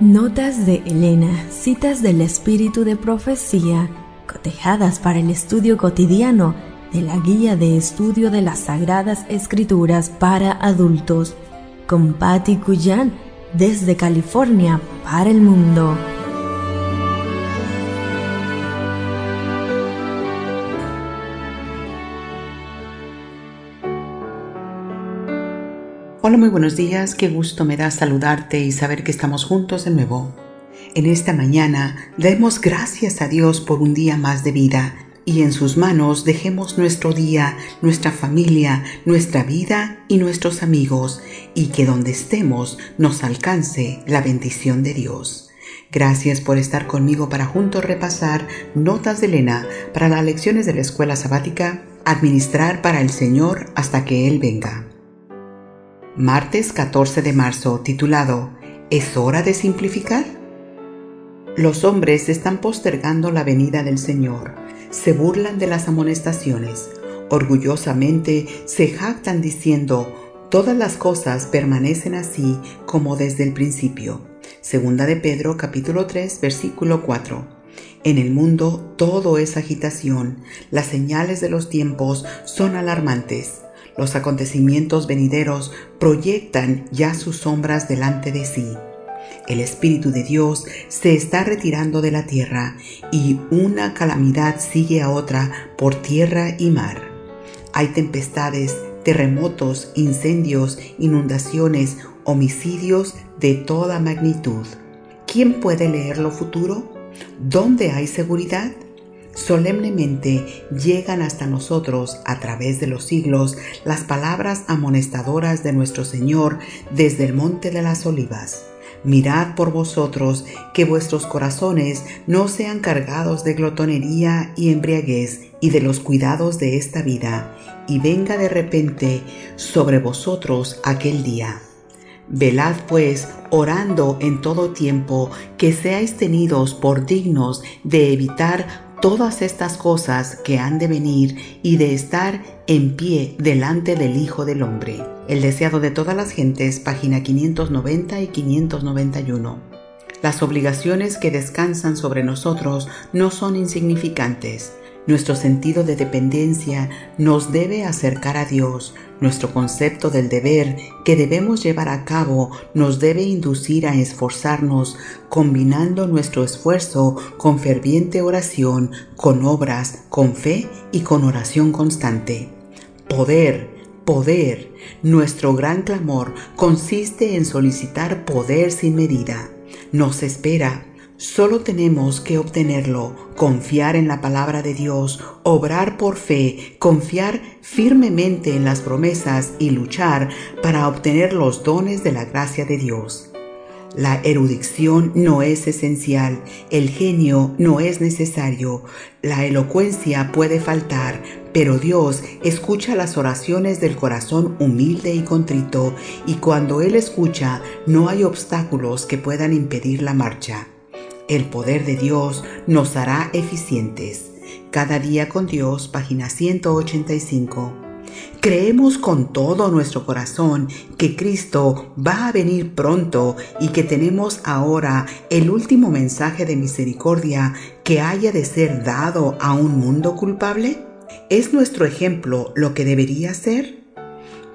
Notas de Elena, citas del espíritu de profecía, cotejadas para el estudio cotidiano de la guía de estudio de las Sagradas Escrituras para adultos, con Patty Cuyan desde California para el mundo. Hola, muy buenos días, qué gusto me da saludarte y saber que estamos juntos de nuevo. En esta mañana demos gracias a Dios por un día más de vida y en sus manos dejemos nuestro día, nuestra familia, nuestra vida y nuestros amigos y que donde estemos nos alcance la bendición de Dios. Gracias por estar conmigo para juntos repasar notas de Elena para las lecciones de la escuela sabática, administrar para el Señor hasta que Él venga. Martes 14 de marzo, titulado ¿Es hora de simplificar? Los hombres están postergando la venida del Señor, se burlan de las amonestaciones, orgullosamente se jactan diciendo, todas las cosas permanecen así como desde el principio. Segunda de Pedro capítulo 3 versículo 4. En el mundo todo es agitación, las señales de los tiempos son alarmantes. Los acontecimientos venideros proyectan ya sus sombras delante de sí. El Espíritu de Dios se está retirando de la tierra y una calamidad sigue a otra por tierra y mar. Hay tempestades, terremotos, incendios, inundaciones, homicidios de toda magnitud. ¿Quién puede leer lo futuro? ¿Dónde hay seguridad? Solemnemente llegan hasta nosotros a través de los siglos las palabras amonestadoras de nuestro Señor desde el monte de las olivas. Mirad por vosotros que vuestros corazones no sean cargados de glotonería y embriaguez y de los cuidados de esta vida, y venga de repente sobre vosotros aquel día. Velad pues, orando en todo tiempo, que seáis tenidos por dignos de evitar todas estas cosas que han de venir y de estar en pie delante del Hijo del Hombre. El deseado de todas las gentes, página 590 y 591. Las obligaciones que descansan sobre nosotros no son insignificantes. Nuestro sentido de dependencia nos debe acercar a Dios. Nuestro concepto del deber que debemos llevar a cabo nos debe inducir a esforzarnos, combinando nuestro esfuerzo con ferviente oración, con obras, con fe y con oración constante. Poder, poder. Nuestro gran clamor consiste en solicitar poder sin medida. Nos espera Solo tenemos que obtenerlo, confiar en la palabra de Dios, obrar por fe, confiar firmemente en las promesas y luchar para obtener los dones de la gracia de Dios. La erudición no es esencial, el genio no es necesario, la elocuencia puede faltar, pero Dios escucha las oraciones del corazón humilde y contrito, y cuando Él escucha no hay obstáculos que puedan impedir la marcha. El poder de Dios nos hará eficientes. Cada día con Dios, página 185. Creemos con todo nuestro corazón que Cristo va a venir pronto y que tenemos ahora el último mensaje de misericordia que haya de ser dado a un mundo culpable. ¿Es nuestro ejemplo lo que debería ser?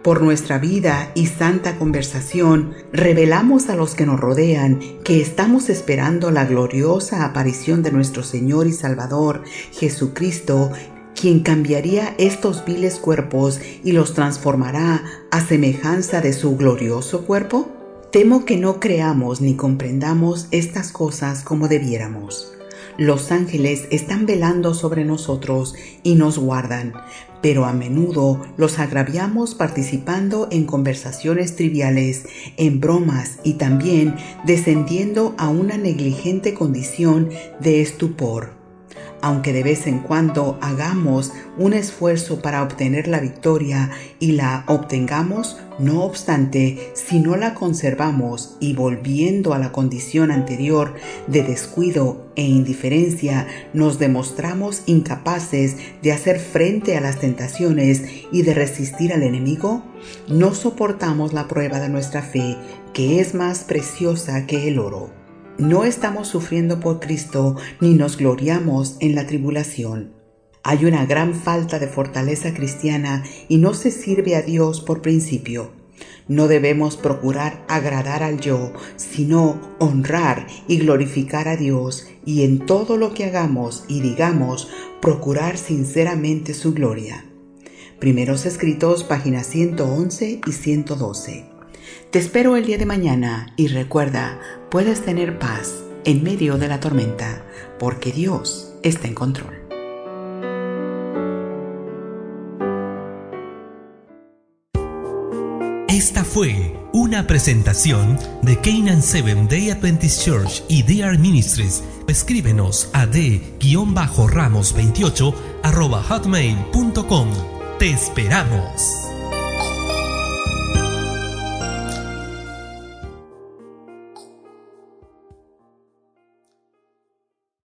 Por nuestra vida y santa conversación, revelamos a los que nos rodean que estamos esperando la gloriosa aparición de nuestro Señor y Salvador, Jesucristo, quien cambiaría estos viles cuerpos y los transformará a semejanza de su glorioso cuerpo? Temo que no creamos ni comprendamos estas cosas como debiéramos. Los ángeles están velando sobre nosotros y nos guardan, pero a menudo los agraviamos participando en conversaciones triviales, en bromas y también descendiendo a una negligente condición de estupor aunque de vez en cuando hagamos un esfuerzo para obtener la victoria y la obtengamos, no obstante, si no la conservamos y volviendo a la condición anterior de descuido e indiferencia, nos demostramos incapaces de hacer frente a las tentaciones y de resistir al enemigo, no soportamos la prueba de nuestra fe, que es más preciosa que el oro No estamos sufriendo por Cristo ni nos gloriamos en la tribulación. Hay una gran falta de fortaleza cristiana y no se sirve a Dios por principio. No debemos procurar agradar al yo, sino honrar y glorificar a Dios y en todo lo que hagamos y digamos procurar sinceramente su gloria. Primeros escritos, páginas 111 y 112. Te espero el día de mañana y recuerda, puedes tener paz en medio de la tormenta, porque Dios está en control. Esta fue una presentación de Canaan Seven Day Adventist Church y DR Ministries. Escríbenos a d-ramos28 hotmail.com. Te esperamos.